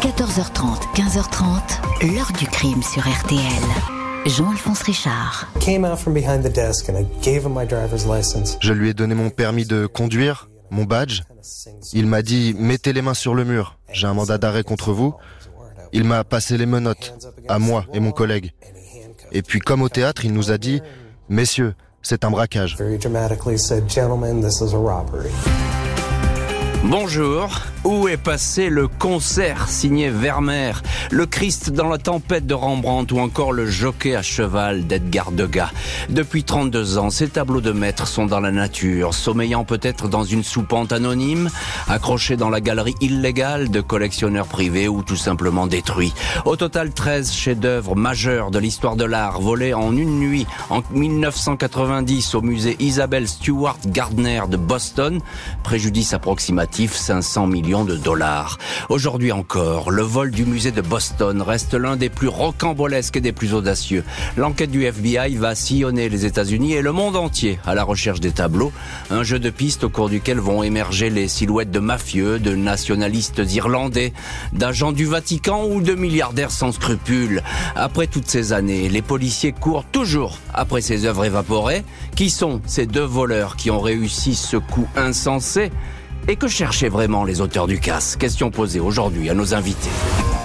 14h30, 15h30, l'heure du crime sur RTL. Jean-Alphonse Richard. Je lui ai donné mon permis de conduire, mon badge. Il m'a dit mettez les mains sur le mur. J'ai un mandat d'arrêt contre vous. Il m'a passé les menottes, à moi et mon collègue. Et puis comme au théâtre, il nous a dit messieurs, c'est un braquage. Bonjour, où est passé le concert signé Vermeer, le Christ dans la tempête de Rembrandt ou encore le jockey à cheval d'Edgar Degas? Depuis 32 ans, ces tableaux de maître sont dans la nature, sommeillant peut-être dans une soupente anonyme, accrochés dans la galerie illégale de collectionneurs privés ou tout simplement détruits. Au total, 13 chefs-d'œuvre majeurs de l'histoire de l'art volés en une nuit en 1990 au musée Isabelle Stewart Gardner de Boston, préjudice approximatif 500 millions de dollars. Aujourd'hui encore, le vol du musée de Boston reste l'un des plus rocambolesques et des plus audacieux. L'enquête du FBI va sillonner les États-Unis et le monde entier à la recherche des tableaux, un jeu de pistes au cours duquel vont émerger les silhouettes de mafieux, de nationalistes irlandais, d'agents du Vatican ou de milliardaires sans scrupules. Après toutes ces années, les policiers courent toujours après ces œuvres évaporées. Qui sont ces deux voleurs qui ont réussi ce coup insensé? Et que cherchaient vraiment les auteurs du casse Question posée aujourd'hui à nos invités.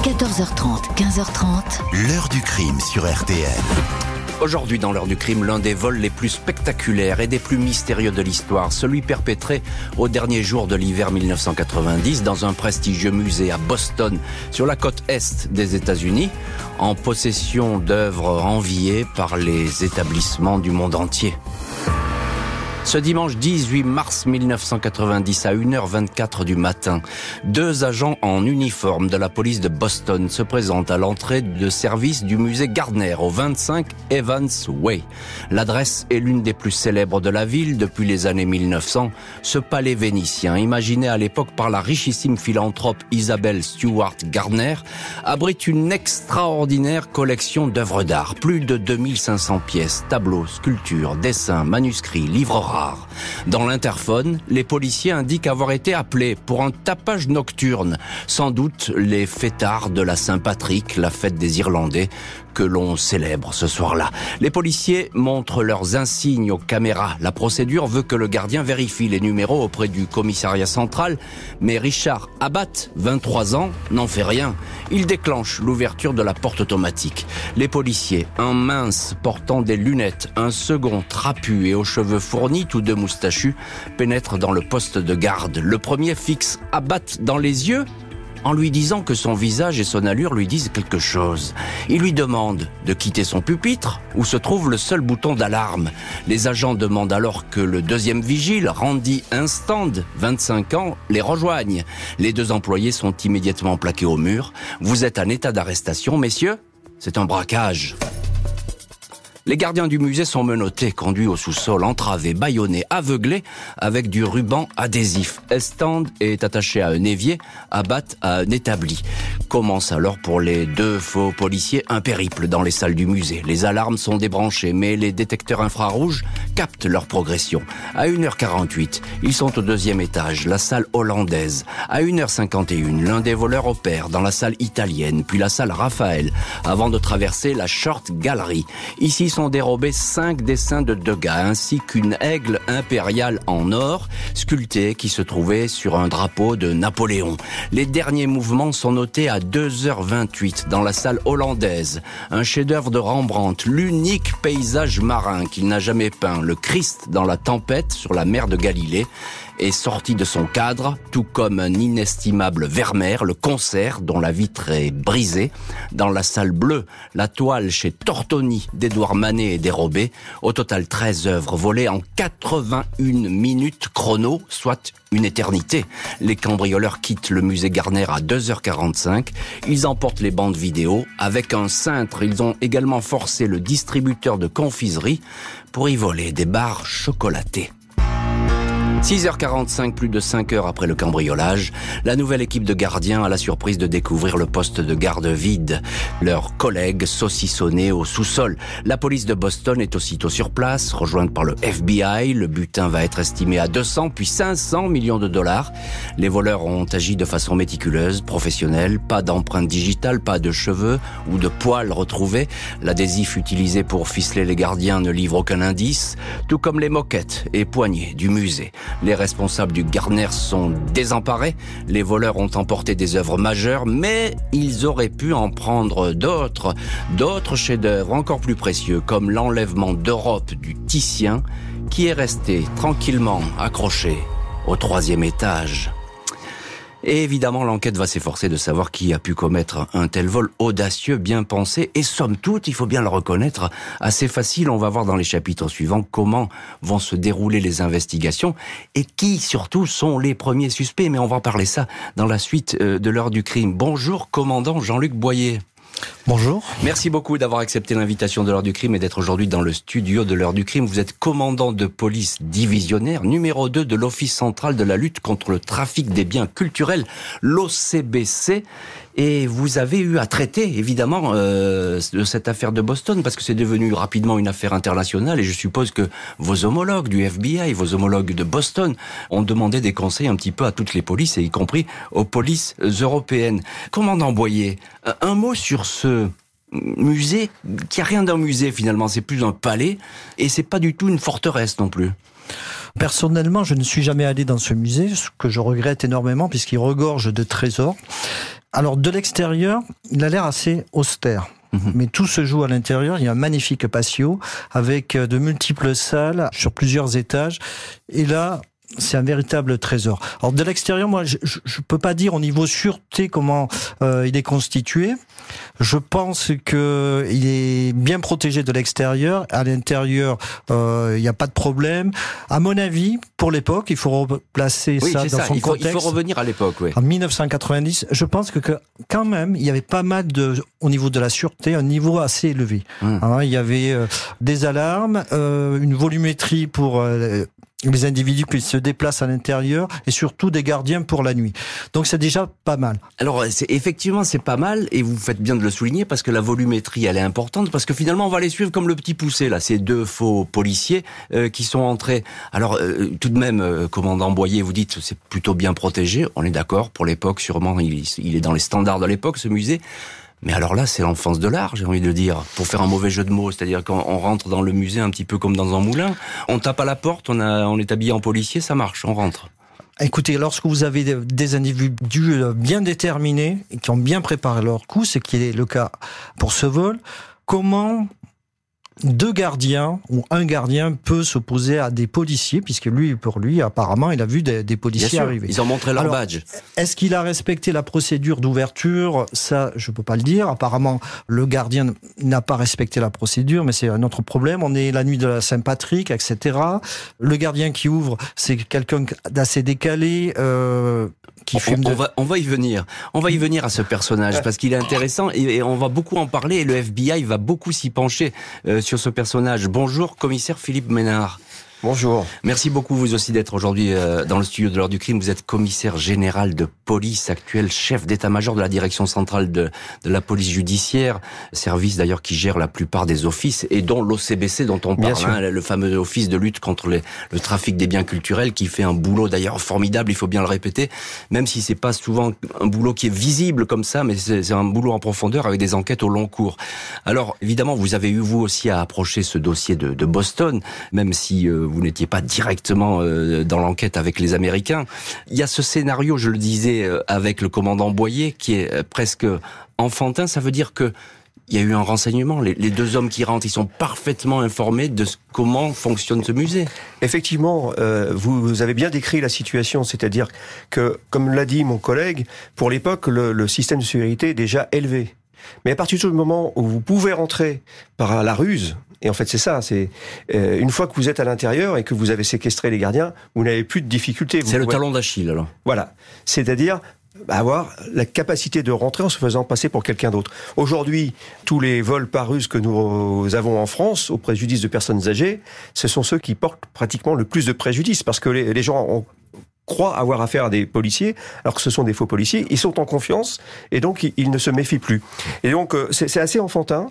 14h30, 15h30. L'heure du crime sur RTL. Aujourd'hui, dans l'heure du crime, l'un des vols les plus spectaculaires et des plus mystérieux de l'histoire, celui perpétré au dernier jour de l'hiver 1990 dans un prestigieux musée à Boston, sur la côte est des États-Unis, en possession d'œuvres enviées par les établissements du monde entier. Ce dimanche 18 mars 1990 à 1h24 du matin, deux agents en uniforme de la police de Boston se présentent à l'entrée de service du musée Gardner au 25 Evans Way. L'adresse est l'une des plus célèbres de la ville depuis les années 1900. Ce palais vénitien, imaginé à l'époque par la richissime philanthrope Isabelle Stewart Gardner, abrite une extraordinaire collection d'œuvres d'art. Plus de 2500 pièces, tableaux, sculptures, dessins, manuscrits, livres dans l'interphone, les policiers indiquent avoir été appelés pour un tapage nocturne. Sans doute les fêtards de la Saint-Patrick, la fête des Irlandais, que l'on célèbre ce soir-là. Les policiers montrent leurs insignes aux caméras. La procédure veut que le gardien vérifie les numéros auprès du commissariat central, mais Richard Abat, 23 ans, n'en fait rien. Il déclenche l'ouverture de la porte automatique. Les policiers, un mince portant des lunettes, un second trapu et aux cheveux fournis, tous deux moustachus, pénètrent dans le poste de garde. Le premier fixe Abat dans les yeux en lui disant que son visage et son allure lui disent quelque chose. Il lui demande de quitter son pupitre où se trouve le seul bouton d'alarme. Les agents demandent alors que le deuxième vigile, Randy Instand, 25 ans, les rejoigne. Les deux employés sont immédiatement plaqués au mur. Vous êtes en état d'arrestation, messieurs C'est un braquage. Les gardiens du musée sont menottés, conduits au sous-sol, entravés, bâillonnés, aveuglés, avec du ruban adhésif. Estand est attaché à un évier, Abat à un établi. Commence alors pour les deux faux policiers un périple dans les salles du musée. Les alarmes sont débranchées, mais les détecteurs infrarouges captent leur progression. À 1h48, ils sont au deuxième étage, la salle hollandaise. À 1h51, l'un des voleurs opère dans la salle italienne, puis la salle Raphaël, avant de traverser la Short Gallery. Sont dérobés cinq dessins de Degas, ainsi qu'une aigle impériale en or, sculptée qui se trouvait sur un drapeau de Napoléon. Les derniers mouvements sont notés à 2h28 dans la salle hollandaise. Un chef-d'œuvre de Rembrandt, l'unique paysage marin qu'il n'a jamais peint, le Christ dans la tempête sur la mer de Galilée est sorti de son cadre, tout comme un inestimable Vermeer, le concert dont la vitre est brisée. Dans la salle bleue, la toile chez Tortoni d'Edouard Manet est dérobée. Au total, 13 œuvres volées en 81 minutes chrono, soit une éternité. Les cambrioleurs quittent le musée Garner à 2h45. Ils emportent les bandes vidéo. Avec un cintre, ils ont également forcé le distributeur de confiserie pour y voler des barres chocolatées. 6h45, plus de 5 heures après le cambriolage, la nouvelle équipe de gardiens a la surprise de découvrir le poste de garde vide. Leurs collègues saucissonnés au sous-sol. La police de Boston est aussitôt sur place, rejointe par le FBI. Le butin va être estimé à 200 puis 500 millions de dollars. Les voleurs ont agi de façon méticuleuse, professionnelle. Pas d'empreinte digitale, pas de cheveux ou de poils retrouvés. L'adhésif utilisé pour ficeler les gardiens ne livre aucun indice, tout comme les moquettes et poignées du musée. Les responsables du Garner sont désemparés. Les voleurs ont emporté des œuvres majeures, mais ils auraient pu en prendre d'autres, d'autres chefs-d'œuvre encore plus précieux, comme l'enlèvement d'Europe du Titien, qui est resté tranquillement accroché au troisième étage. Et évidemment, l'enquête va s'efforcer de savoir qui a pu commettre un tel vol audacieux, bien pensé, et somme toute, il faut bien le reconnaître, assez facile. On va voir dans les chapitres suivants comment vont se dérouler les investigations et qui, surtout, sont les premiers suspects. Mais on va parler ça dans la suite euh, de l'heure du crime. Bonjour, commandant Jean-Luc Boyer. Bonjour. Merci beaucoup d'avoir accepté l'invitation de l'heure du crime et d'être aujourd'hui dans le studio de l'heure du crime. Vous êtes commandant de police divisionnaire numéro 2 de l'Office central de la lutte contre le trafic des biens culturels, l'OCBC. Et vous avez eu à traiter, évidemment, euh, de cette affaire de Boston, parce que c'est devenu rapidement une affaire internationale, et je suppose que vos homologues du FBI, vos homologues de Boston, ont demandé des conseils un petit peu à toutes les polices, et y compris aux polices européennes. Commandant Boyer, un mot sur ce musée, qui a rien d'un musée finalement, c'est plus un palais, et c'est pas du tout une forteresse non plus? Personnellement, je ne suis jamais allé dans ce musée, ce que je regrette énormément puisqu'il regorge de trésors. Alors de l'extérieur, il a l'air assez austère. Mhm. Mais tout se joue à l'intérieur. Il y a un magnifique patio avec de multiples salles sur plusieurs étages. Et là, c'est un véritable trésor. Alors de l'extérieur, moi, je, je peux pas dire au niveau sûreté comment euh, il est constitué. Je pense que il est bien protégé de l'extérieur. À l'intérieur, euh, il n'y a pas de problème. À mon avis, pour l'époque, il faut replacer ça dans son il faut, contexte. Il faut revenir à l'époque, oui. En 1990, je pense que, que, quand même, il y avait pas mal de, au niveau de la sûreté, un niveau assez élevé. Hum. Hein, il y avait euh, des alarmes, euh, une volumétrie pour euh, les individus qui se déplacent à l'intérieur et surtout des gardiens pour la nuit. Donc c'est déjà pas mal. Alors c'est effectivement c'est pas mal et vous faites bien de le souligner parce que la volumétrie elle est importante parce que finalement on va les suivre comme le petit poussé là, ces deux faux policiers euh, qui sont entrés. Alors euh, tout de même euh, commandant Boyer, vous dites c'est plutôt bien protégé, on est d'accord pour l'époque sûrement il, il est dans les standards de l'époque ce musée. Mais alors là, c'est l'enfance de l'art, j'ai envie de dire, pour faire un mauvais jeu de mots. C'est-à-dire qu'on rentre dans le musée un petit peu comme dans un moulin. On tape à la porte, on, est habillé en policier, ça marche, on rentre. Écoutez, lorsque vous avez des individus bien déterminés qui ont bien préparé leur coup, ce qui est le cas pour ce vol, comment deux gardiens ou un gardien peut s'opposer à des policiers, puisque lui, pour lui, apparemment, il a vu des, des policiers arriver. Ils ont montré leur badge. Est-ce qu'il a respecté la procédure d'ouverture? Ça, je peux pas le dire. Apparemment, le gardien n'a pas respecté la procédure, mais c'est un autre problème. On est la nuit de la Saint-Patrick, etc. Le gardien qui ouvre, c'est quelqu'un d'assez décalé. Euh, qui on, on, va, on va y venir. On va y venir à ce personnage parce qu'il est intéressant et, et, on va beaucoup en parler et le FBI va beaucoup s'y pencher. Euh, sur ce personnage. Bonjour, commissaire Philippe Ménard. Bonjour. Merci beaucoup vous aussi d'être aujourd'hui euh, dans le studio de l'heure du crime. Vous êtes commissaire général de police, actuel chef d'état-major de la direction centrale de, de, la police judiciaire, service d'ailleurs qui gère la plupart des offices et dont l'OCBC dont on parle, hein, le fameux office de lutte contre les, le trafic des biens culturels qui fait un boulot d'ailleurs formidable, il faut bien le répéter, même si c'est pas souvent un boulot qui est visible comme ça, mais c'est un boulot en profondeur avec des enquêtes au long cours. Alors évidemment, vous avez eu vous aussi à approcher ce dossier de, de Boston, même si euh, vous n'étiez pas directement euh, dans l'enquête avec les Américains. Il y a ce scénario, je le disais, euh, avec le commandant Boyer, qui est euh, presque enfantin. Ça veut dire que il y a eu un renseignement. Les, deux hommes qui rentrent, ils sont parfaitement informés de comment fonctionne ce musée. Effectivement, vous, vous, avez bien décrit la situation, c'est-à-dire que, comme l'a dit mon collègue, pour l'époque, le, le, système de sécurité est déjà élevé. Mais à partir du moment où vous pouvez rentrer par la ruse, et en fait, c'est ça. C'est euh, une fois que vous êtes à l'intérieur et que vous avez séquestré les gardiens, vous n'avez plus de difficultés. C'est le talon d'Achille, alors. Voilà. C'est-à-dire, avoir la capacité de rentrer en se faisant passer pour quelqu'un d'autre. Aujourd'hui, tous les vols par ruse que nous avons en France, au préjudice de personnes âgées, ce sont ceux qui portent pratiquement le plus de préjudice, parce que les, gens croient avoir affaire à des policiers, alors que ce sont des faux policiers. Ils sont en confiance et donc ils ne se méfient plus. Et donc euh, c'est assez enfantin.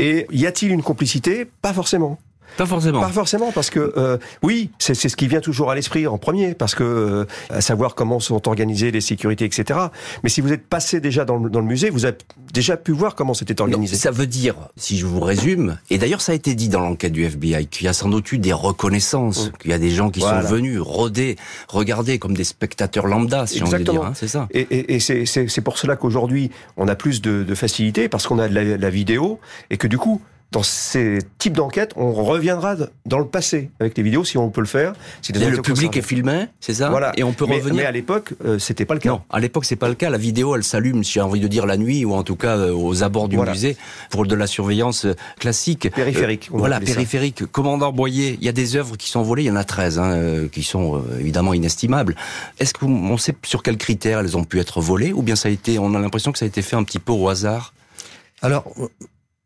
Et y a-t-il une complicité? Pas forcément. Pas forcément. Pas forcément, parce que euh, oui, c'est ce qui vient toujours à l'esprit en premier, parce que euh, à savoir comment sont organisées les sécurités, etc. Mais si vous êtes passé déjà dans le, dans le musée, vous avez déjà pu voir comment c'était organisé. ça veut dire, si je vous résume, et d'ailleurs ça a été dit dans l'enquête du FBI, qu'il y a sans doute eu des reconnaissances, mm. qu'il y a des gens qui sont venus rôder, regarder comme des spectateurs lambda, si on veut dire, hein, c'est ça. Et, et, et c'est pour cela qu'aujourd'hui on a plus de, de facilité parce qu'on a de la, la vidéo et que du coup dans ces types d'enquêtes, on reviendra dans le passé avec les vidéos si on peut le faire. Si le public est filmé, c'est ça Voilà. Et on peut revenir. Mais à l'époque, euh, c'était pas le cas. Non, à l'époque, c'est pas le cas. La vidéo, elle s'allume, si j'ai envie de dire la nuit, ou en tout cas euh, aux abords du musée, pour de la surveillance euh, classique. Périphérique. voilà, périphérique. Commandant Boyer, il y a des œuvres qui sont volées, il y en a 13, hein, qui sont évidemment inestimables. Est-ce qu'on sait sur quels critères elles ont pu être volées, ou bien ça a été, on a l'impression que ça a été fait un petit peu au hasard? Alors,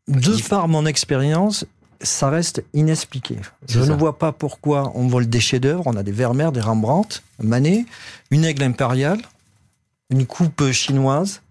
de par mon expérience, ça reste inexpliqué. Je ne vois pas pourquoi on vole des chefs-d'œuvre. On a des Vermeer, des Rembrandt, Manet, une aigle impériale, une coupe chinoise,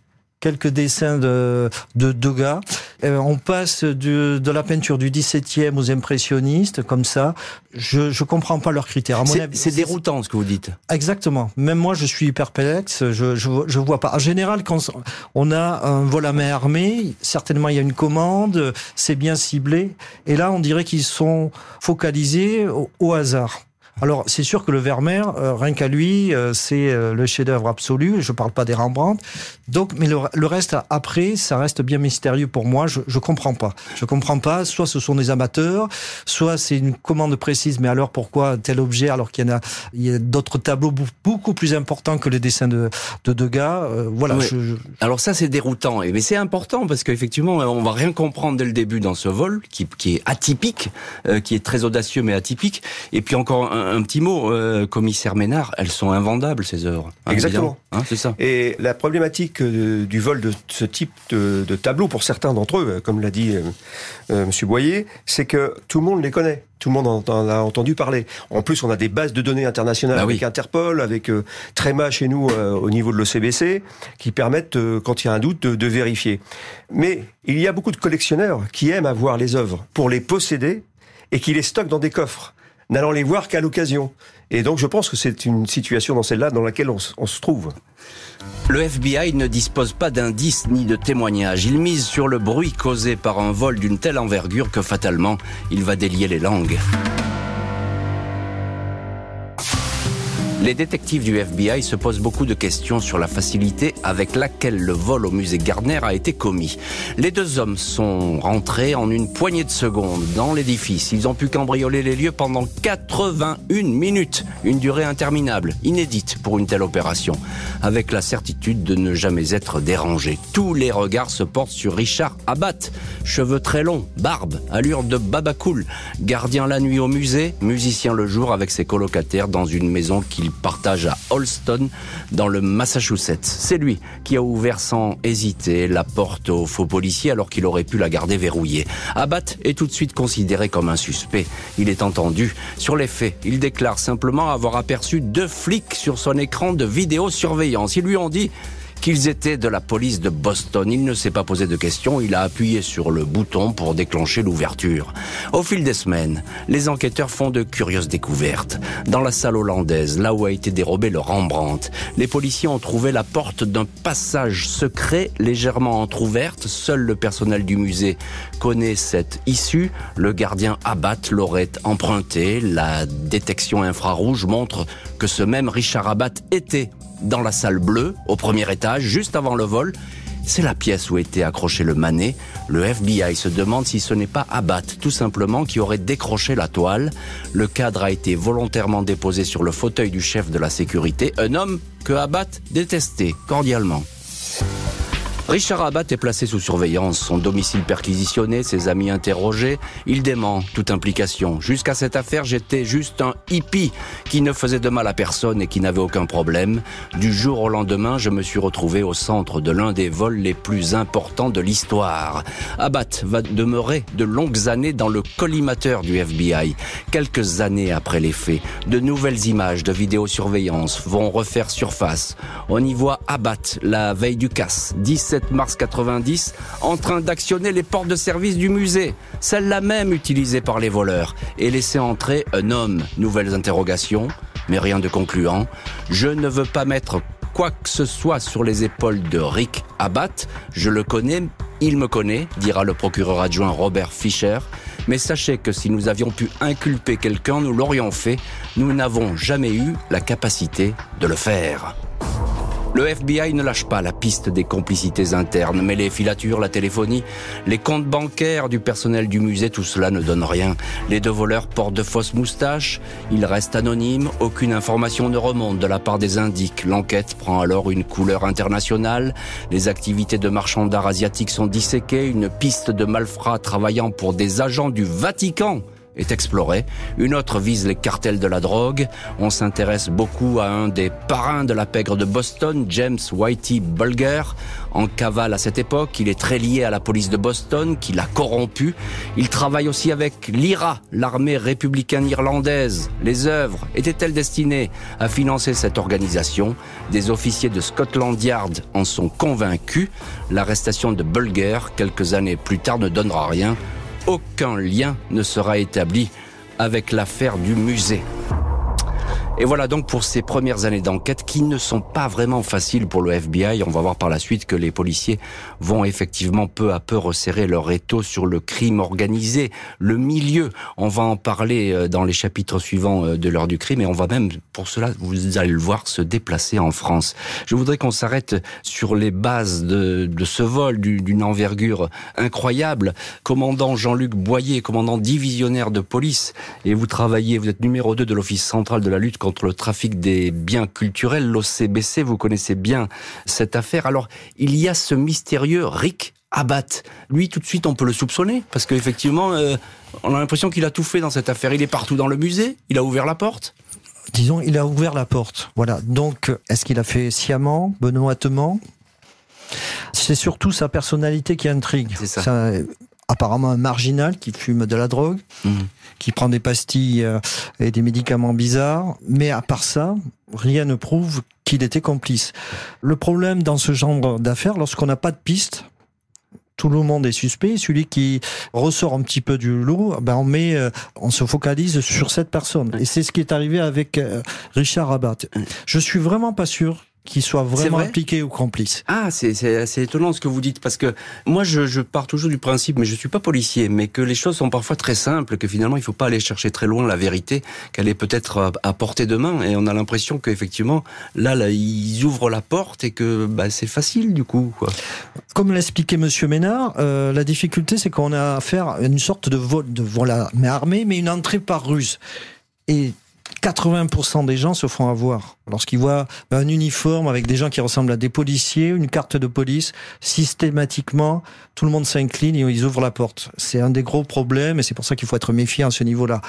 quelques dessins de, de Degas. Euh, on passe de, de la peinture du 17e aux impressionnistes, comme ça. Je ne comprends pas leurs critères. C'est déroutant ce que vous dites. Exactement. Même moi, je suis perplexe. Je, je, je vois pas. En général, quand on a un vol à main armée, certainement il y a une commande, c'est bien ciblé. Et là, on dirait qu'ils sont focalisés au hasard. Alors, c'est sûr que le Vermeer, euh, rien qu'à lui, euh, c'est euh, le chef-d'œuvre absolu. Je parle pas des Rembrandt. Donc, mais le, reste après, ça reste bien mystérieux pour moi. Je, je comprends pas. Je comprends pas. Soit ce sont des amateurs, soit c'est une commande précise. Mais alors, pourquoi tel objet alors qu'il y en a, il y a d'autres tableaux beaucoup plus importants que les dessins de, de Degas. voilà. Je, Alors ça, c'est déroutant. Mais c'est important parce qu'effectivement, on va rien comprendre dès le début dans ce vol qui, qui est atypique, qui est très audacieux mais atypique. Et puis encore un, un petit mot, euh, commissaire Ménard, elles sont invendables ces œuvres. Hein, Exactement. Hein, c'est ça. Et la problématique euh, du vol de ce type de, de tableau, pour certains d'entre eux, comme l'a dit euh, Monsieur Boyer, c'est que tout le monde les connaît. Tout le monde en, a entendu parler. En plus, on a des bases de données internationales bah avec Interpol, avec Tréma chez nous au niveau de l'OCBC, qui permettent, quand il y a un doute, de, de vérifier. Mais il y a beaucoup de collectionneurs qui aiment avoir les œuvres pour les posséder et qui les stockent dans des coffres n'allant les voir qu'à l'occasion. Et donc je pense que c'est une situation dans celle-là dans laquelle on, se trouve. Le FBI ne dispose pas d'indices ni de témoignages. Il mise sur le bruit causé par un vol d'une telle envergure que fatalement, il va délier les langues. Les détectives du FBI se posent beaucoup de questions sur la facilité avec laquelle le vol au musée Gardner a été commis. Les deux hommes sont rentrés en une poignée de secondes dans l'édifice. Ils ont pu cambrioler les lieux pendant 81 minutes, une durée interminable, inédite pour une telle opération, avec la certitude de ne jamais être dérangés. Tous les regards se portent sur Richard Abat, cheveux très longs, barbe, allure de babacool, gardien la nuit au musée, musicien le jour avec ses colocataires dans une maison qu'il partage à Holston, dans le Massachusetts. C'est lui qui a ouvert sans hésiter la porte aux faux policiers alors qu'il aurait pu la garder verrouillée. Abbott est tout de suite considéré comme un suspect. Il est entendu. Sur les faits, il déclare simplement avoir aperçu deux flics sur son écran de vidéosurveillance. Ils lui ont dit qu'ils étaient de la police de Boston. Il ne s'est pas posé de questions, il a appuyé sur le bouton pour déclencher l'ouverture. Au fil des semaines, les enquêteurs font de curieuses découvertes. Dans la salle hollandaise, là où a été dérobé le Rembrandt, les policiers ont trouvé la porte d'un passage secret légèrement entr'ouverte. Seul le personnel du musée connaît cette issue. Le gardien Abat l'aurait emprunté. La détection infrarouge montre que ce même Richard Abat était dans la salle bleue, au premier étage, juste avant le vol. C'est la pièce où était accroché le manet. Le FBI se demande si ce n'est pas Abat, tout simplement, qui aurait décroché la toile. Le cadre a été volontairement déposé sur le fauteuil du chef de la sécurité, un homme que Abat détestait cordialement. Richard Abbat est placé sous surveillance, son domicile perquisitionné, ses amis interrogés. Il dément toute implication. Jusqu'à cette affaire, j'étais juste un hippie qui ne faisait de mal à personne et qui n'avait aucun problème. Du jour au lendemain, je me suis retrouvé au centre de l'un des vols les plus importants de l'histoire. Abbat va demeurer de longues années dans le collimateur du FBI. Quelques années après les faits, de nouvelles images de vidéosurveillance vont refaire surface. On y voit Abbat la veille du casse, 17 mars 90, en train d'actionner les portes de service du musée, celle-là même utilisée par les voleurs, et laisser entrer un homme. Nouvelles interrogations, mais rien de concluant. Je ne veux pas mettre quoi que ce soit sur les épaules de Rick Abbat. Je le connais, il me connaît, dira le procureur adjoint Robert Fischer. Mais sachez que si nous avions pu inculper quelqu'un, nous l'aurions fait. Nous n'avons jamais eu la capacité de le faire. Le FBI ne lâche pas la piste des complicités internes, mais les filatures, la téléphonie, les comptes bancaires du personnel du musée, tout cela ne donne rien. Les deux voleurs portent de fausses moustaches, ils restent anonymes, aucune information ne remonte de la part des indiques. L'enquête prend alors une couleur internationale, les activités de marchands d'art asiatiques sont disséquées, une piste de malfrats travaillant pour des agents du Vatican est explorée. Une autre vise les cartels de la drogue. On s'intéresse beaucoup à un des parrains de la pègre de Boston, James Whitey Bulger. En cavale à cette époque, il est très lié à la police de Boston, qui l'a corrompu. Il travaille aussi avec l'IRA, l'armée républicaine irlandaise. Les œuvres étaient-elles destinées à financer cette organisation? Des officiers de Scotland Yard en sont convaincus. L'arrestation de Bulger, quelques années plus tard, ne donnera rien aucun lien ne sera établi avec l'affaire du musée. Et voilà donc pour ces premières années d'enquête qui ne sont pas vraiment faciles pour le FBI. On va voir par la suite que les policiers vont effectivement peu à peu resserrer leur étau sur le crime organisé, le milieu. On va en parler euh, dans les chapitres suivants euh, de l'heure du crime et on va même, pour cela, vous allez le voir, se déplacer en France. Je voudrais qu'on s'arrête sur les bases de, de ce vol d'une envergure incroyable. Commandant Jean-Luc Boyer, commandant divisionnaire de police, et vous travaillez, vous êtes numéro 2 de l'Office central de la lutte contre le trafic des biens culturels, l'OCBC, vous connaissez bien cette affaire. Alors, il y a ce mystérieux Rick Abat. Lui, tout de suite, on peut le soupçonner, parce qu'effectivement, euh, on a l'impression qu'il a tout fait dans cette affaire. Il est partout dans le musée, il a ouvert la porte. Disons, il a ouvert la porte. Voilà. Donc, est-ce qu'il a fait sciemment, benoîtement? C'est surtout sa personnalité qui intrigue. C'est ça apparemment un marginal qui fume de la drogue, mhm. qui prend des pastilles euh, et des médicaments bizarres. Mais à part ça, rien ne prouve qu'il était complice. Le problème dans ce genre d'affaires, lorsqu'on n'a pas de piste, tout le monde est suspect. Celui qui ressort un petit peu du lot, ben on met, euh, on se focalise sur cette personne. Et c'est ce qui est arrivé avec euh, Richard Rabat. Je suis vraiment pas sûr qui soit vraiment impliqué ou complice. Ah, c'est étonnant ce que vous dites, parce que moi, je, je, pars toujours du principe, mais je suis pas policier, mais que les choses sont parfois très simples, que finalement, il faut pas aller chercher très loin la vérité, qu'elle est peut-être à, portée de main, et on a l'impression qu'effectivement, là, là, ils ouvrent la porte et que bah, c'est facile du coup. Quoi. Comme l'expliquait Monsieur Ménard, euh, la difficulté, c'est qu'on a affaire à une sorte de vol, de voilà, mais armée, mais une entrée par ruse. Et 80% des gens se font avoir. Lorsqu'ils voient un uniforme avec des gens qui ressemblent à des policiers, une carte de police, systématiquement, tout le monde s'incline et ils ouvrent la porte. C'est un des gros problèmes et c'est pour ça qu'il faut être méfiant à ce niveau-là.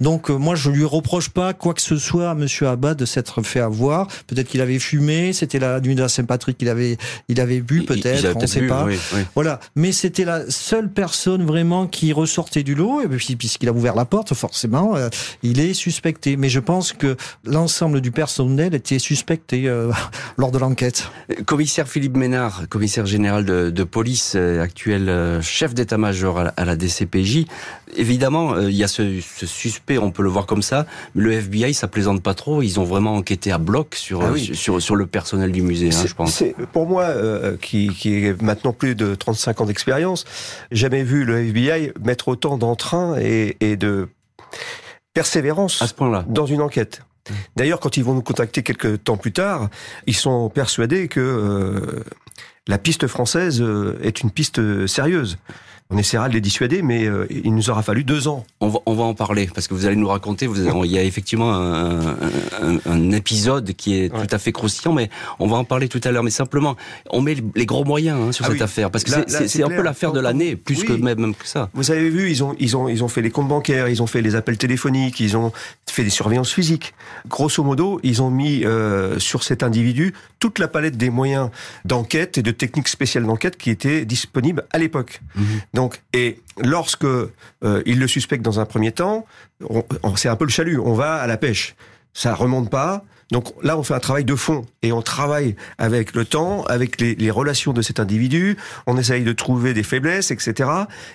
Donc euh, moi, je lui reproche pas quoi que ce soit à Monsieur Abad de s'être fait avoir. Peut-être qu'il avait fumé, c'était la nuit de la Saint-Patrick, il avait, il avait bu peut-être, on ne sait pas. Voilà. Mais c'était la seule personne vraiment qui ressortait du lot et puis puisqu'il a ouvert la porte, forcément, euh, il est suspecté. Mais je pense que l'ensemble du personnel était suspecté euh, lors de l'enquête. Commissaire Philippe Ménard, commissaire général de, police, euh, actuel euh, chef d'état-major à, la DCPJ. Évidemment, il y a ce, suspect, on peut le voir comme ça. Mais le FBI, ça plaisante pas trop. Ils ont vraiment enquêté à bloc sur ah sur, sur le personnel du musée, hein, je pense. Pour moi, qui, qui est maintenant plus de 35 ans d'expérience, jamais vu le FBI mettre autant d'entrain et, et de persévérance à ce point-là dans une enquête. D'ailleurs, quand ils vont nous contacter quelques temps plus tard, ils sont persuadés que euh, la piste française euh, est une piste sérieuse. On essaiera de les dissuader, mais euh, il nous aura fallu deux ans. On va, on va en parler, parce que vous allez nous raconter, vous, il y a effectivement un, un, un épisode qui est tout à fait croustillant, mais on va en parler tout à l'heure. Mais simplement, on met les gros moyens hein, sur ah cette affaire, parce que c'est un peu l'affaire de l'année, plus que même, que ça. Vous avez vu, ils ont, ils, ont, ils ont fait les comptes bancaires, ils ont fait les appels téléphoniques, ils ont fait des surveillances physiques. Grosso modo, ils ont mis euh, sur cet individu toute la palette des moyens d'enquête et de techniques spéciales d'enquête qui étaient disponibles à l'époque. Mhm. Donc, et lorsque euh, ils le suspectent dans un premier temps, c'est un peu le chalut. On va à la pêche. Ça remonte pas. Donc là, on fait un travail de fond et on travaille avec le temps, avec les, les, relations de cet individu. On essaye de trouver des faiblesses, etc.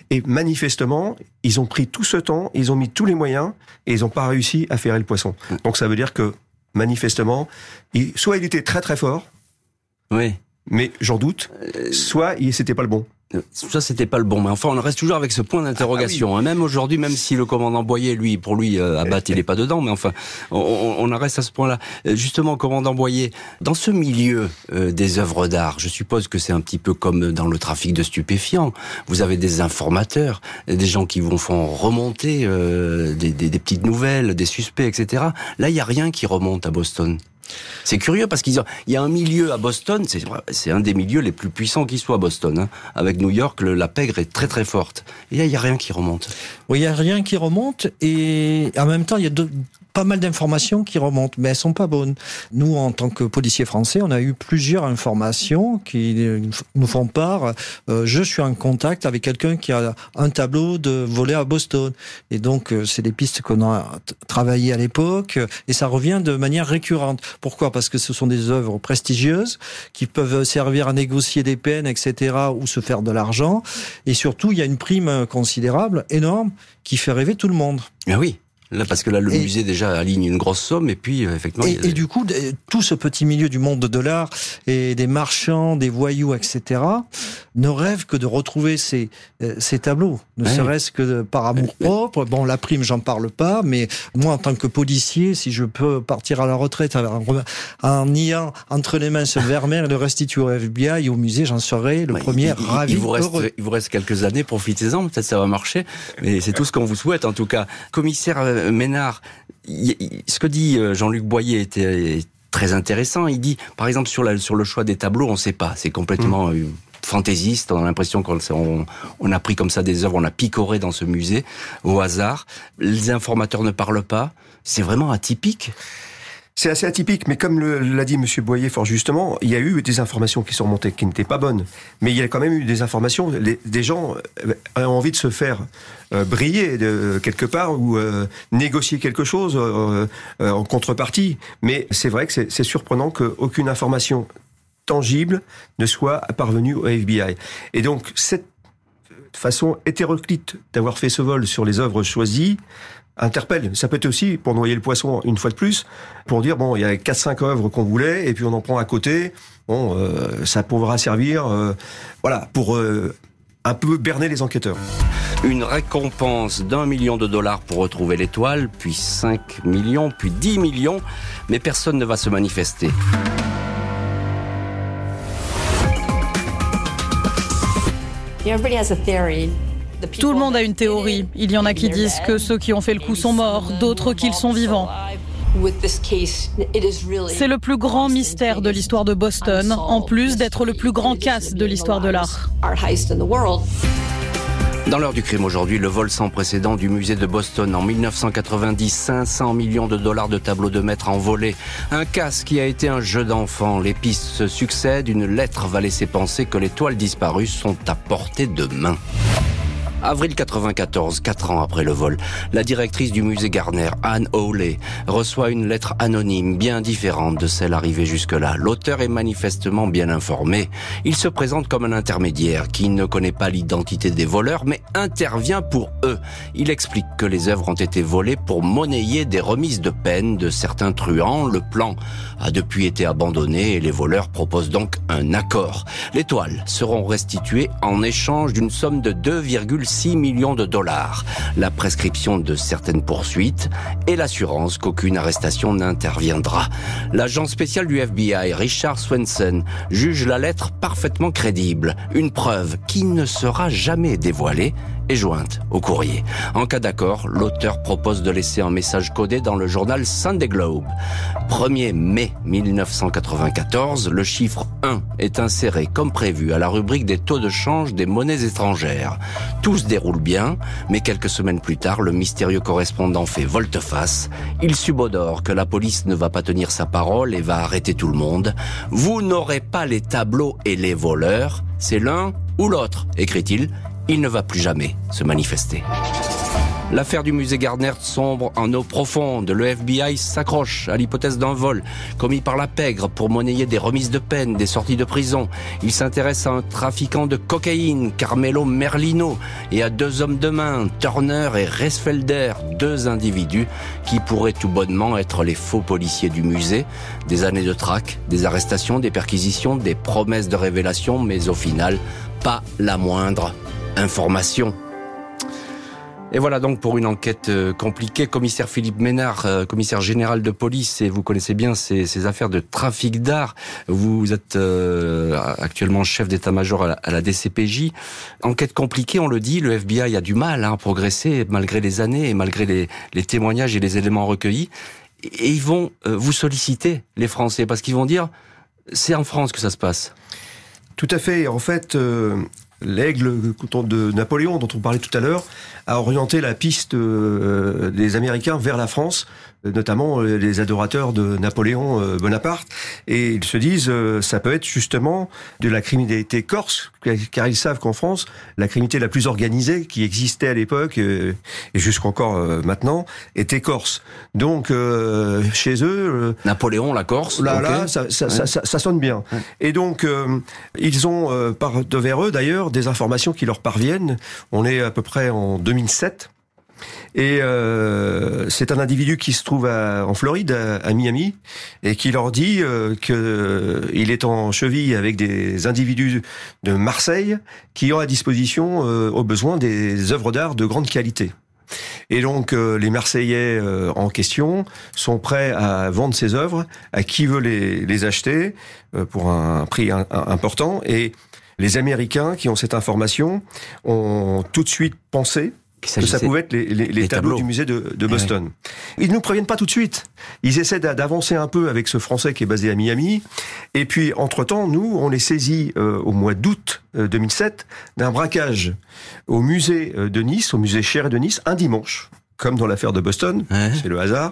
Et manifestement, ils ont pris tout ce temps, ils ont mis tous les moyens et ils n'ont pas réussi à faire le poisson. Donc ça veut dire que manifestement, il, soit il était très très fort. Oui. Mais j'en doute. Euh, soit il c'était pas le bon. Ça, c'était pas le bon. Mais enfin, on reste toujours avec ce point d'interrogation. Ah, ah même aujourd'hui, même si le commandant Boyer, lui, pour lui, euh, Abat, il est pas dedans. Mais enfin, on, on en reste à ce point-là. Euh, justement, commandant Boyer, dans ce milieu euh, des œuvres d'art, je suppose que c'est un petit peu comme dans le trafic de stupéfiants. Vous avez des informateurs, des gens qui vont font remonter euh, des, des, des, petites nouvelles, des suspects, etc. Là, il y a rien qui remonte à Boston. C'est curieux parce qu'il y a un milieu à Boston, c'est un des milieux les plus puissants qui soit à Boston. Hein. Avec New York, la pègre est très très forte. Et il n'y a rien qui remonte. Oui, il n'y a rien qui remonte et en même temps, il y a deux, pas mal d'informations qui remontent, mais elles sont pas bonnes. Nous, en tant que policiers français, on a eu plusieurs informations qui nous font part. Euh, je suis en contact avec quelqu'un qui a un tableau de volé à Boston. Et donc, euh, c'est des pistes qu'on a travaillées à l'époque, et ça revient de manière récurrente. Pourquoi? Parce que ce sont des œuvres prestigieuses qui peuvent servir à négocier des peines, etc., ou se faire de l'argent. Et surtout, il y a une prime considérable, énorme, qui fait rêver tout le monde. Ah oui. Là, parce que là, le musée déjà aligne une grosse somme, et puis euh, effectivement. Et, du coup, tout ce petit milieu du monde de l'art et des marchands, des voyous, etc., ne rêve que de retrouver ces, euh, ces tableaux, ne serait-ce que par amour propre. Bon, la prime, j'en parle pas, mais moi, en tant que policier, si je peux partir à la retraite en, en ayant entre les mains ce vermeer et le restituer au FBI, au musée, j'en serais le premier ravi. Il vous reste, il vous reste quelques années, profitez-en, peut-être ça va marcher. Mais c'est tout ce qu'on vous souhaite, en tout cas. Commissaire euh, euh, Ménard, ce que dit euh, Jean-Luc Boyer était très intéressant. Il dit, par exemple, sur, sur le choix des tableaux, on ne sait pas. C'est complètement mmh. fantaisiste. On a l'impression qu'on on, a pris comme ça des œuvres, on a picoré dans ce musée au hasard. Les informateurs ne parlent pas. C'est vraiment atypique. C'est assez atypique, mais comme l'a dit Monsieur Boyer fort justement, il y a eu des informations qui sont montées qui n'étaient pas bonnes, mais il y a quand même eu des informations. des gens euh, ont envie de se faire euh, briller de quelque part ou euh, négocier quelque chose en contrepartie. Mais c'est vrai que c'est surprenant qu'aucune information tangible ne soit parvenue au FBI. Et donc cette façon hétéroclite d'avoir fait ce vol sur les œuvres choisies interpelle. Ça peut être aussi pour noyer le poisson une fois de plus, pour dire bon, il y a 4-5 œuvres qu'on voulait et puis on en prend à côté. Bon, euh, ça pourra servir, euh, voilà, pour euh, un peu berner les enquêteurs. Une récompense d'un million de dollars pour retrouver l'étoile, puis 5 millions, puis 10 millions, mais personne ne va se manifester. Tout le monde a une théorie. Il y en a qui disent que ceux qui ont fait le coup sont morts, d'autres qu'ils sont vivants. C'est le plus grand mystère de l'histoire de Boston, en plus d'être le plus grand casse de l'histoire de l'art. Dans l'heure du crime aujourd'hui, le vol sans précédent du musée de Boston en 1990, 500 millions de dollars de tableaux de maître envolés. Un casse qui a été un jeu d'enfant. Les pistes se succèdent. Une lettre va laisser penser que les toiles disparues sont à portée de main. Avril 94, quatre ans après le vol, la directrice du musée Garner, Anne Hawley, reçoit une lettre anonyme bien différente de celle arrivée jusque-là. L'auteur est manifestement bien informé. Il se présente comme un intermédiaire qui ne connaît pas l'identité des voleurs, mais intervient pour eux. Il explique que les œuvres ont été volées pour monnayer des remises de peine de certains truands. Le plan a depuis été abandonné et les voleurs proposent donc un accord. Les toiles seront restituées en échange d'une somme de 2,5 6 millions de dollars, la prescription de certaines poursuites et l'assurance qu'aucune arrestation n'interviendra. L'agent spécial du FBI, Richard Swenson, juge la lettre parfaitement crédible, une preuve qui ne sera jamais dévoilée est jointe au courrier. En cas d'accord, l'auteur propose de laisser un message codé dans le journal Sunday Globe. 1er mai 1994, le chiffre 1 est inséré comme prévu à la rubrique des taux de change des monnaies étrangères. Tout se déroule bien, mais quelques semaines plus tard, le mystérieux correspondant fait volte-face. Il subodore que la police ne va pas tenir sa parole et va arrêter tout le monde. Vous n'aurez pas les tableaux et les voleurs, c'est l'un ou l'autre, écrit-il il ne va plus jamais se manifester. L'affaire du musée Gardner sombre en eau profonde. Le FBI s'accroche à l'hypothèse d'un vol commis par la pègre pour monnayer des remises de peine, des sorties de prison. Il s'intéresse à un trafiquant de cocaïne, Carmelo Merlino, et à deux hommes de main, Turner et Resfelder, deux individus qui pourraient tout bonnement être les faux policiers du musée. Des années de traque, des arrestations, des perquisitions, des promesses de révélation, mais au final, pas la moindre information. Et voilà donc pour une enquête euh, compliquée. Commissaire Philippe Ménard, euh, commissaire général de police, et vous connaissez bien ces, affaires de trafic d'art. Vous êtes euh, actuellement chef d'état-major à, la DCPJ. Enquête compliquée, on le dit, le FBI a du mal hein, à progresser malgré les années et malgré les, témoignages et les éléments recueillis. Et ils vont vous solliciter, les Français, parce qu'ils vont dire, c'est en France que ça se passe. Tout à fait. En fait, l'aigle de Napoléon dont on parlait tout à l'heure a orienté la piste euh, des Américains vers la France notamment euh, les adorateurs de Napoléon euh, Bonaparte, et ils se disent euh, ça peut être justement de la criminalité corse, car ils savent qu'en France, la criminalité la plus organisée qui existait à l'époque et jusqu'encore maintenant était corse. Donc chez eux, Napoléon, la Corse, là, là ça, ça, ça, ça, sonne bien. Et donc ils ont par devers eux d'ailleurs des informations qui leur parviennent. On est à peu près en 2007. Et euh, c'est un individu qui se trouve en Floride, à, Miami, et qui leur dit euh, qu'il euh, est en cheville avec des individus de Marseille qui ont à disposition, euh, au besoin, des œuvres d'art de grande qualité. Et donc les Marseillais en question sont prêts à vendre ces œuvres à qui veut les, les acheter pour un prix important. Et les Américains qui ont cette information ont tout de suite pensé que ça pouvait être les, tableaux, du musée de, de Boston. Ils ne nous préviennent pas tout de suite. Ils essaient d'avancer un peu avec ce Français qui est basé à Miami. Et puis, entre-temps, nous, on les saisit euh, au mois d'août 2007 euh, d'un braquage au musée euh, de Nice, au musée Cher de Nice, un dimanche comme dans l'affaire de Boston, c'est le hasard.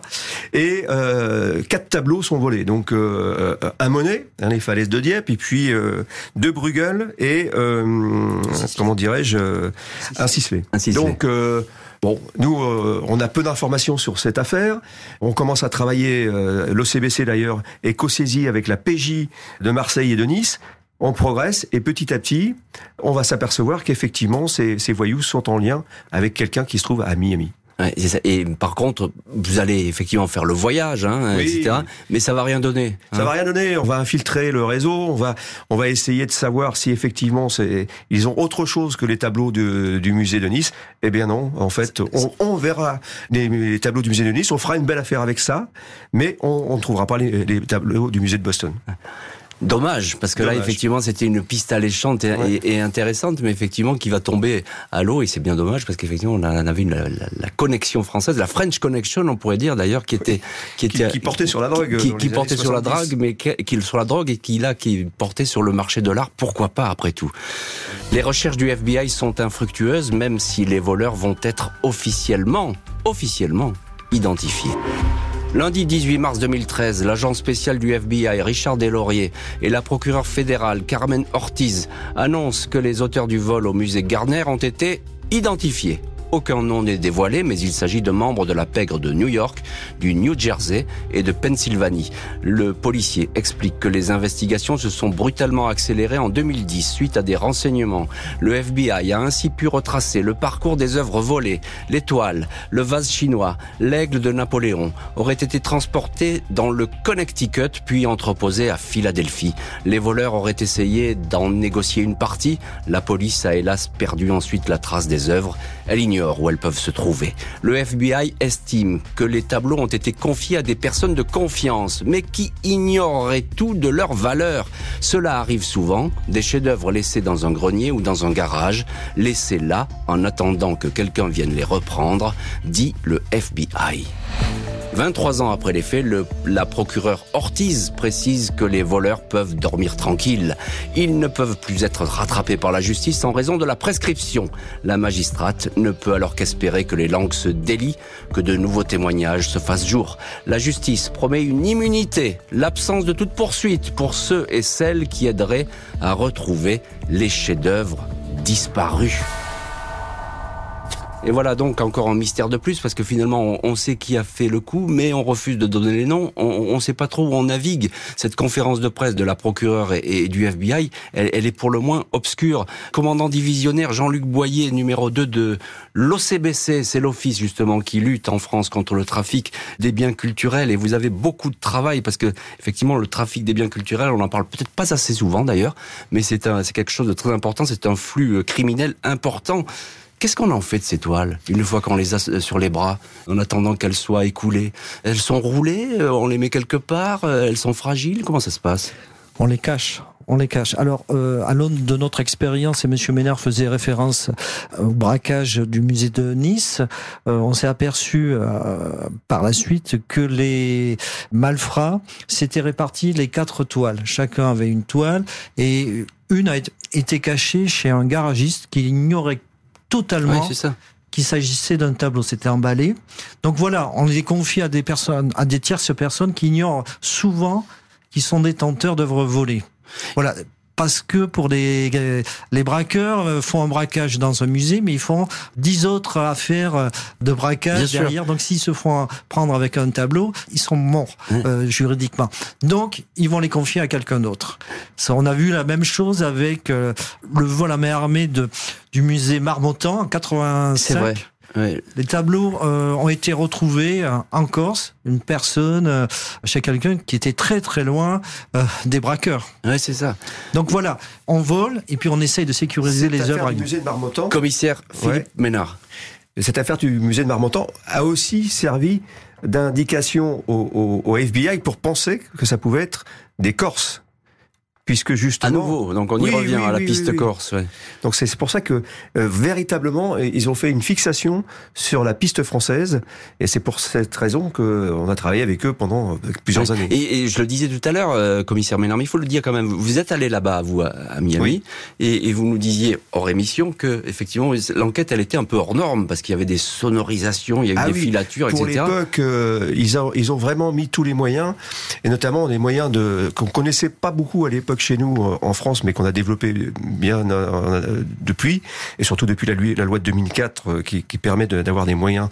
Et euh, quatre tableaux sont volés. Donc euh, un Monet, hein, les falaises de Dieppe, et puis euh, deux Bruegel et euh, comment dirais-je un Sisley. Donc Bon, nous, on a peu d'informations sur cette affaire. On commence à travailler, l'OCBC d'ailleurs est co-saisi avec la PJ de Marseille et de Nice. On progresse et petit à petit, on va s'apercevoir qu'effectivement, ces, ces voyous sont en lien avec quelqu'un qui se trouve à Miami. Et par contre, vous allez effectivement faire le voyage, hein, etc. Mais ça va rien donner. Ça va hein. rien donner. On va infiltrer le réseau. On va, on va essayer de savoir si effectivement c'est, ils ont autre chose que les tableaux de, du musée de Nice. Eh bien non. En fait, on, on verra les, les, tableaux du musée de Nice. On fera une belle affaire avec ça, mais on ne trouvera pas les, les tableaux du musée de Boston. Dommage, parce que là, effectivement, c'était une piste alléchante et, intéressante, mais effectivement, qui va tomber à l'eau, et c'est bien dommage, parce qu'effectivement, on avait une, la, connexion française, la French Connection, on pourrait dire d'ailleurs, qui était... Qui, était, qui, portait sur la drogue. Qui, portait sur la drogue, mais qui, sur la drogue, et qui, là, qui portait sur le marché de l'art, pourquoi pas, après tout. Les recherches du FBI sont infructueuses, même si les voleurs vont être officiellement, officiellement identifiés. Lundi 18 mars 2013, l'agent spécial du FBI Richard Deslauriers et la procureure fédérale Carmen Ortiz annoncent que les auteurs du vol au musée Garner ont été identifiés aucun nom n'est dévoilé, mais il s'agit de membres de la pègre de New York, du New Jersey et de Pennsylvanie. Le policier explique que les investigations se sont brutalement accélérées en 2010 suite à des renseignements. Le FBI a ainsi pu retracer le parcours des œuvres volées, l'étoile, le vase chinois, l'aigle de Napoléon, auraient été transportés dans le Connecticut puis entreposés à Philadelphie. Les voleurs auraient essayé d'en négocier une partie. La police a hélas perdu ensuite la trace des œuvres. Elle ignore où elles peuvent se trouver. Le FBI estime que les tableaux ont été confiés à des personnes de confiance, mais qui ignoreraient tout de leur valeur. Cela arrive souvent, des chefs-d'œuvre laissés dans un grenier ou dans un garage, laissés là en attendant que quelqu'un vienne les reprendre, dit le FBI. 23 ans après les faits, le, la procureure Ortiz précise que les voleurs peuvent dormir tranquilles. Ils ne peuvent plus être rattrapés par la justice en raison de la prescription. La magistrate ne peut alors qu'espérer que les langues se délient, que de nouveaux témoignages se fassent jour. La justice promet une immunité, l'absence de toute poursuite pour ceux et celles qui aideraient à retrouver les chefs-d'œuvre disparus. Et voilà donc encore un mystère de plus parce que finalement on, sait qui a fait le coup, mais on refuse de donner les noms. On ne sait pas trop où on navigue. Cette conférence de presse de la procureure et, du FBI, elle, est pour le moins obscure. Commandant divisionnaire Jean-Luc Boyer, numéro 2 de l'OCBC, c'est l'office justement qui lutte en France contre le trafic des biens culturels. Et vous avez beaucoup de travail parce que effectivement le trafic des biens culturels, on en parle peut-être pas assez souvent d'ailleurs, mais c'est quelque chose de très important. C'est un flux euh, criminel important. Qu'est-ce qu'on en fait de ces toiles une fois qu'on les a sur les bras, en attendant qu'elles soient écoulées? Elles sont roulées euh, On les met quelque part euh, Elles sont fragiles Comment ça se passe? On les cache. On les cache. Alors, euh, à l'aune de notre expérience, et Monsieur Ménard faisait référence au braquage du musée de Nice, on s'est aperçu par la suite que les malfrats s'étaient répartis les quatre toiles. Chacun avait une toile et une a été cachée chez un garagiste qui ignorait totalement qu'il s'agissait d'un tableau. C'était emballé. Donc voilà, on les confie à des personnes, à des tierces personnes qui ignorent souvent qu'ils sont détenteurs d'œuvres volées. Voilà parce que pour les, les braqueurs euh, font un braquage dans un musée, mais ils font dix autres affaires euh, de braquage derrière. Donc s'ils se font prendre avec un tableau, ils sont morts euh, juridiquement. Donc ils vont les confier à quelqu'un d'autre. Ça, on a vu la même chose avec le vol à main armée de, du musée Marmottan en 85. C'est vrai. Les tableaux euh, ont été retrouvés euh, en Corse, une personne euh, chez quelqu'un qui était très très loin des braqueurs. Ouais, c'est ça. Donc voilà, on vole et puis on essaye de sécuriser les œuvres. Du musée de Marmottan. Commissaire Philippe Ménard. Cette affaire du musée de Marmottan a aussi servi d'indication au, au FBI pour penser que ça pouvait être des Corses puisque justement... À nouveau, donc on y revient à la piste corse. Ouais. Donc c'est pour ça que euh, véritablement, ils ont fait une fixation sur la piste française, et c'est pour cette raison qu'on a travaillé avec eux pendant euh, plusieurs années. Et, et, je le disais tout à l'heure, euh, commissaire Ménard, mais il faut le dire quand même, vous êtes allé là-bas, vous, à, Miami, et, et, vous nous disiez, hors émission, que effectivement l'enquête, elle était un peu hors norme, parce qu'il y avait des sonorisations, il y a eu ah des filatures, pour etc. L'époque, ils, ont, ils ont vraiment mis tous les moyens, et notamment des moyens de qu'on connaissait pas beaucoup à l'époque chez nous euh, en France, mais qu'on a développé bien euh, depuis, et surtout depuis la, loi de 2004 euh, qui, qui permet d'avoir des moyens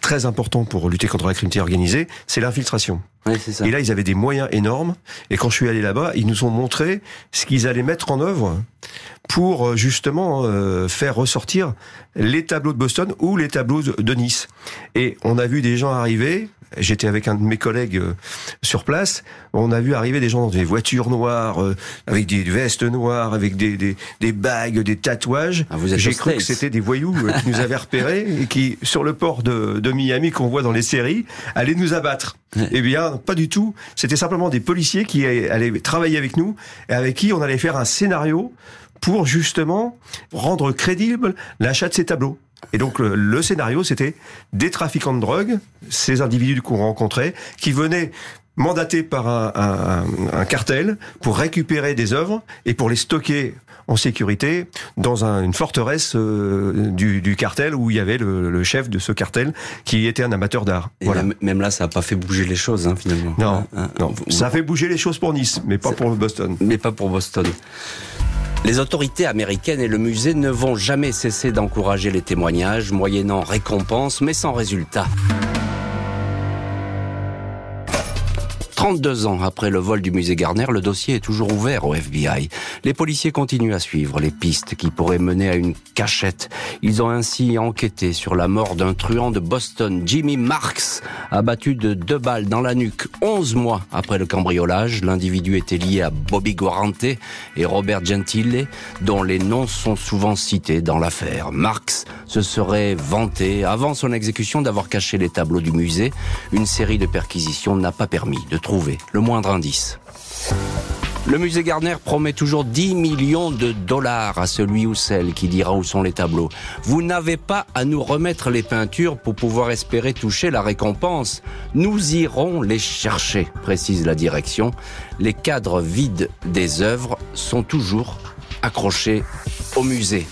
très importants pour lutter contre la criminalité organisée, c'est l'infiltration. et là, ils avaient des moyens énormes. Et quand je suis allé là-bas, ils nous ont montré ce qu'ils allaient mettre en œuvre pour justement faire ressortir les tableaux de Boston ou les tableaux de Nice. Et on a vu des gens arriver J'étais avec un de mes collègues euh, sur place. On a vu arriver des gens dans des voitures noires, euh, avec des vestes noires, avec des, des, des bagues, des tatouages. Ah, J'ai cru que c'était des voyous euh, qui nous avaient repérés et qui, sur le port de, de Miami qu'on voit dans les séries, allaient nous abattre. Eh bien, pas du tout. C'était simplement des policiers qui allaient travailler avec nous et avec qui on allait faire un scénario pour justement rendre crédible l'achat de ces tableaux. Et donc le, scénario, c'était des trafiquants de drogue, ces individus qu'on rencontrait, qui venaient mandatés par un, cartel pour récupérer des œuvres et pour les stocker en sécurité dans une forteresse euh, du, cartel où il y avait le, chef de ce cartel qui était un amateur d'art. Voilà. Même, là, ça n'a pas fait bouger les choses hein, finalement. Non, hein, hein, non. ça a fait bouger les choses pour Nice, mais pas pour Boston. Mais pas pour Boston. Les autorités américaines et le musée ne vont jamais cesser d'encourager les témoignages, moyennant récompense, mais sans résultat. 32 ans après le vol du musée Garner, le dossier est toujours ouvert au FBI. Les policiers continuent à suivre les pistes qui pourraient mener à une cachette. Ils ont ainsi enquêté sur la mort d'un truand de Boston, Jimmy Marks, abattu de deux balles dans la nuque 11 mois après le cambriolage. L'individu était lié à Bobby Guarante et Robert Gentile, dont les noms sont souvent cités dans l'affaire. Marks se serait vanté, avant son exécution, d'avoir caché les tableaux du musée. Une série de perquisitions n'a pas permis de trouver le moindre indice. Le musée Gardner promet toujours 10 millions de dollars à celui ou celle qui dira où sont les tableaux. Vous n'avez pas à nous remettre les peintures pour pouvoir espérer toucher la récompense. Nous irons les chercher, précise la direction. Les cadres vides des œuvres sont toujours accrochés au musée.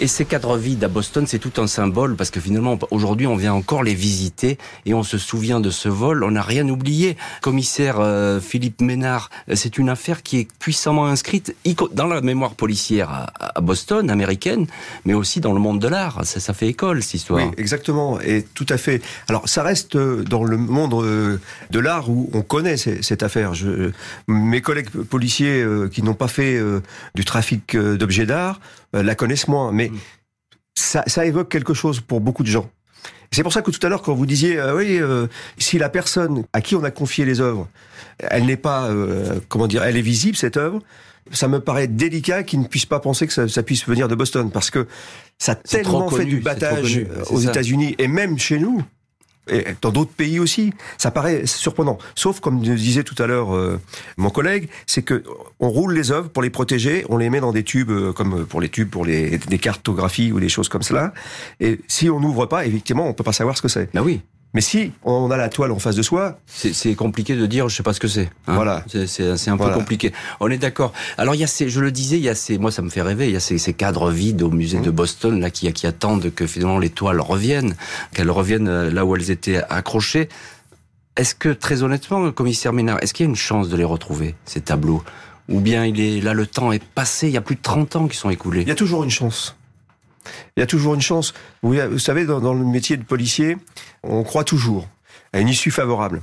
Et ces cadres vides à Boston, c'est tout un symbole parce que finalement, aujourd'hui, on vient encore les visiter et on se souvient de ce vol. On n'a rien oublié. Commissaire euh, Philippe Ménard, c'est une affaire qui est puissamment inscrite dans la mémoire policière à, Boston, américaine, mais aussi dans le monde de l'art. Ça, fait école, cette histoire. Oui, exactement. Et tout à fait. Alors, ça reste euh, dans le monde euh, de l'art où on connaît cette affaire. Mes collègues policiers qui n'ont pas fait du trafic d'objets d'art la connaissent moins. Mais ça, ça évoque quelque chose pour beaucoup de gens. C'est pour ça que tout à l'heure, quand vous disiez, euh, oui, euh, si la personne à qui on a confié les œuvres, elle n'est pas, euh, comment dire, elle est visible cette œuvre, ça me paraît délicat qu'il ne puisse pas penser que ça, ça, puisse venir de Boston, parce que ça a tellement fait du battage aux États-Unis et même chez nous et dans d'autres pays aussi. Ça paraît surprenant. Sauf, comme disait tout à l'heure euh, mon collègue, c'est que on roule les œuvres pour les protéger, on les met dans des tubes, euh, comme pour les tubes, pour les des cartographies ou des choses comme cela. Et si on n'ouvre pas, effectivement, on peut pas savoir ce que c'est. Ben oui. Mais si on a la toile en face de soi, c'est compliqué de dire je sais pas ce que c'est. Hein. Voilà, c'est un peu compliqué. On est d'accord. Alors il y a ces, je le disais, il y a ces, moi ça me fait rêver, il y a ces, ces cadres vides au musée de mmh. Boston là qui, qui attendent que finalement les toiles reviennent, qu'elles reviennent euh, là où elles étaient accrochées. Est-ce que très honnêtement, commissaire Ménard, est-ce qu'il y a une chance de les retrouver ces tableaux? Ou bien il est là le temps est passé, il y a plus de 30 ans qui sont écoulés? Il y a toujours une chance. Il y a toujours une chance. Vous, savez, dans, le métier de policier, on croit toujours à une issue favorable.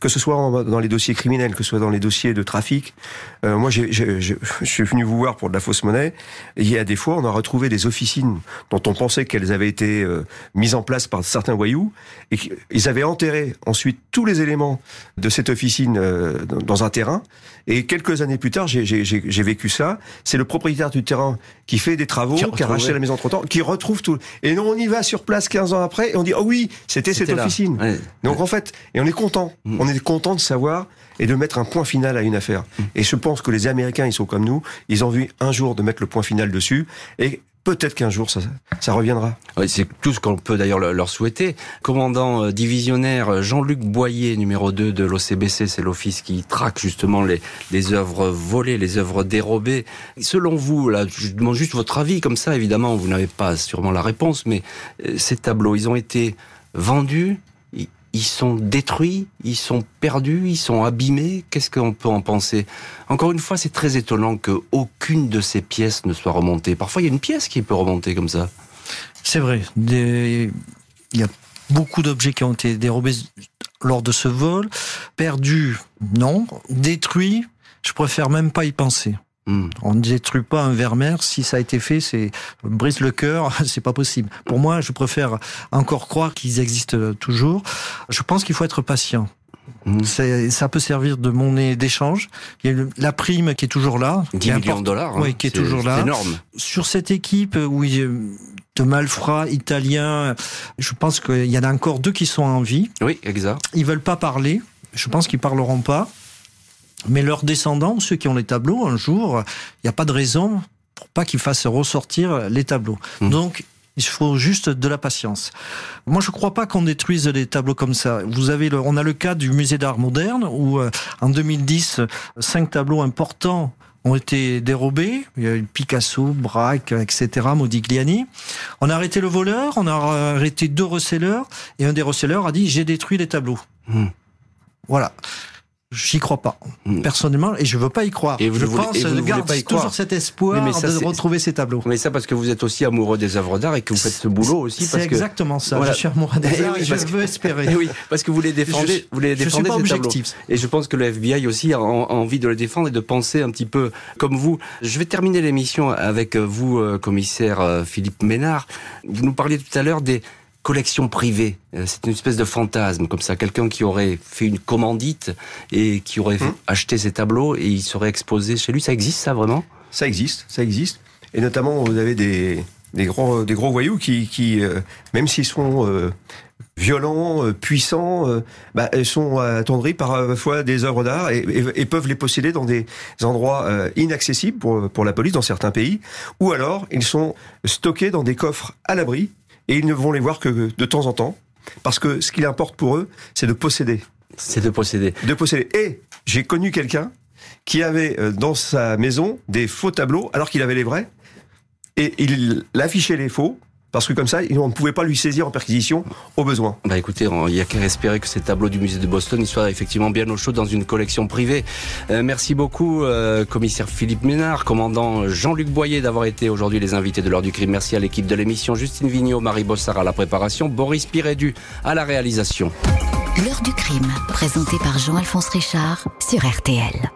Que ce soit dans les dossiers criminels, que ce soit dans les dossiers de trafic. Euh, moi, je suis venu vous voir pour de la fausse monnaie. il y a des fois, on a retrouvé des officines dont on pensait qu'elles avaient été euh, mises en place par certains voyous et qu'ils avaient enterré ensuite tous les éléments de cette officine euh, dans un terrain. Et quelques années plus tard, j'ai vécu ça. C'est le propriétaire du terrain qui fait des travaux, qui, a racheté la maison entre temps, qui retrouve tout. Et nous, on y va sur place 15 ans après et on dit, oh oui, c'était cette officine. Donc en fait, et on est content. Mm. On est content de savoir et de mettre un point final à une affaire. Mm. Et je pense que les Américains, ils sont comme nous. Ils ont vu un jour de mettre le point final dessus. Et peut-être qu'un jour ça, ça reviendra. Oui, c'est tout ce qu'on peut d'ailleurs leur souhaiter. Commandant euh, divisionnaire Jean-Luc Boyer, numéro 2 de l'OCBC, c'est l'office qui traque justement les, les œuvres volées, les œuvres dérobées. Selon vous, là, je demande juste votre avis, comme ça évidemment, vous n'avez pas sûrement la réponse, mais euh, ces tableaux, ils ont été vendus, ils sont détruits, ils sont perdus, ils sont abîmés. Qu'est-ce qu'on peut en penser? Encore une fois, c'est très étonnant qu'aucune de ces pièces ne soit remontée. Parfois, il y a une pièce qui peut remonter comme ça. C'est vrai. Il y a beaucoup d'objets qui ont été dérobés lors de ce vol. Perdus, non. Détruits, je préfère même pas y penser. Hmm. On ne détruit pas un Vermeer. Si ça a été fait, c'est brise le cœur. C'est pas possible. Pour moi, je préfère encore croire qu'ils existent toujours. Je pense qu'il faut être patient. Hmm. Ça peut servir de monnaie d'échange. Il y a la prime qui est toujours là. 10 millions de dollars. Oui, qui est, toujours là. énorme. Sur cette équipe, oui, de malfrats italiens, je pense qu'il y en a encore deux qui sont en vie. Oui, exact. Ils veulent pas parler. Je pense qu'ils parleront pas. Mais leurs descendants, ceux qui ont les tableaux, un jour, il n'y a pas de raison pour pas qu'ils fassent ressortir les tableaux. Mmh. Donc, il faut juste de la patience. Moi, je ne crois pas qu'on détruise les tableaux comme ça. Vous avez le, on a le cas du musée d'art moderne où, euh, en 2010, cinq tableaux importants ont été dérobés. Il y a eu Picasso, Braque, etc., Modigliani. On a arrêté le voleur, on a arrêté deux receleurs, et un des receleurs a dit j'ai détruit les tableaux. Mmh. Voilà J'y crois pas, hmm. personnellement, et je veux pas y croire. Et je pense, je garde toujours cet espoir de retrouver ces tableaux. Mais ça parce que vous êtes aussi amoureux des œuvres d'art et que vous faites ce boulot aussi. C'est exactement ça. Je suis amoureux des eh œuvres et, je veux espérer. Eh oui, parce que vous les défendez, je, vous les défendez pas ces tableaux. Et je pense que le FBI aussi a, envie de le défendre et de penser un petit peu comme vous. Je vais terminer l'émission avec vous, euh, commissaire euh, Philippe Ménard. Vous nous parliez tout à l'heure des collection privée. Euh, c'est une espèce de fantasme, comme ça. Quelqu'un qui aurait fait une commandite et qui aurait mmh. acheté ses tableaux et il serait exposé chez lui. Ça existe, ça, vraiment? Ça existe, ça existe. Et notamment, vous avez des, des, gros, des gros voyous qui, qui euh, même s'ils sont euh, violents, puissants, bah, sont attendris par parfois des œuvres d'art et, et, peuvent les posséder dans des endroits inaccessibles pour, pour la police dans certains pays. Ou alors, ils sont stockés dans des coffres à l'abri et ils ne vont les voir que de temps en temps, parce que ce qui importe pour eux, c'est de posséder. C'est de posséder. De posséder. Et j'ai connu quelqu'un qui avait euh, dans sa maison des faux tableaux, alors qu'il avait les vrais, et il affichait les faux, parce que comme ça, on ne pouvait pas lui saisir en perquisition au besoin. Bah écoutez, il n'y a qu'à espérer que ces tableaux du musée de Boston soient effectivement bien au chaud dans une collection privée. Euh, merci beaucoup, euh, commissaire Philippe Ménard, commandant Jean-Luc Boyer d'avoir été aujourd'hui les invités de l'heure du crime. Merci à l'équipe de l'émission, Justine Vignot, Marie Bossard à la préparation, Boris Pirédu à la réalisation. L'heure du crime, présenté par Jean-Alphonse Richard sur RTL.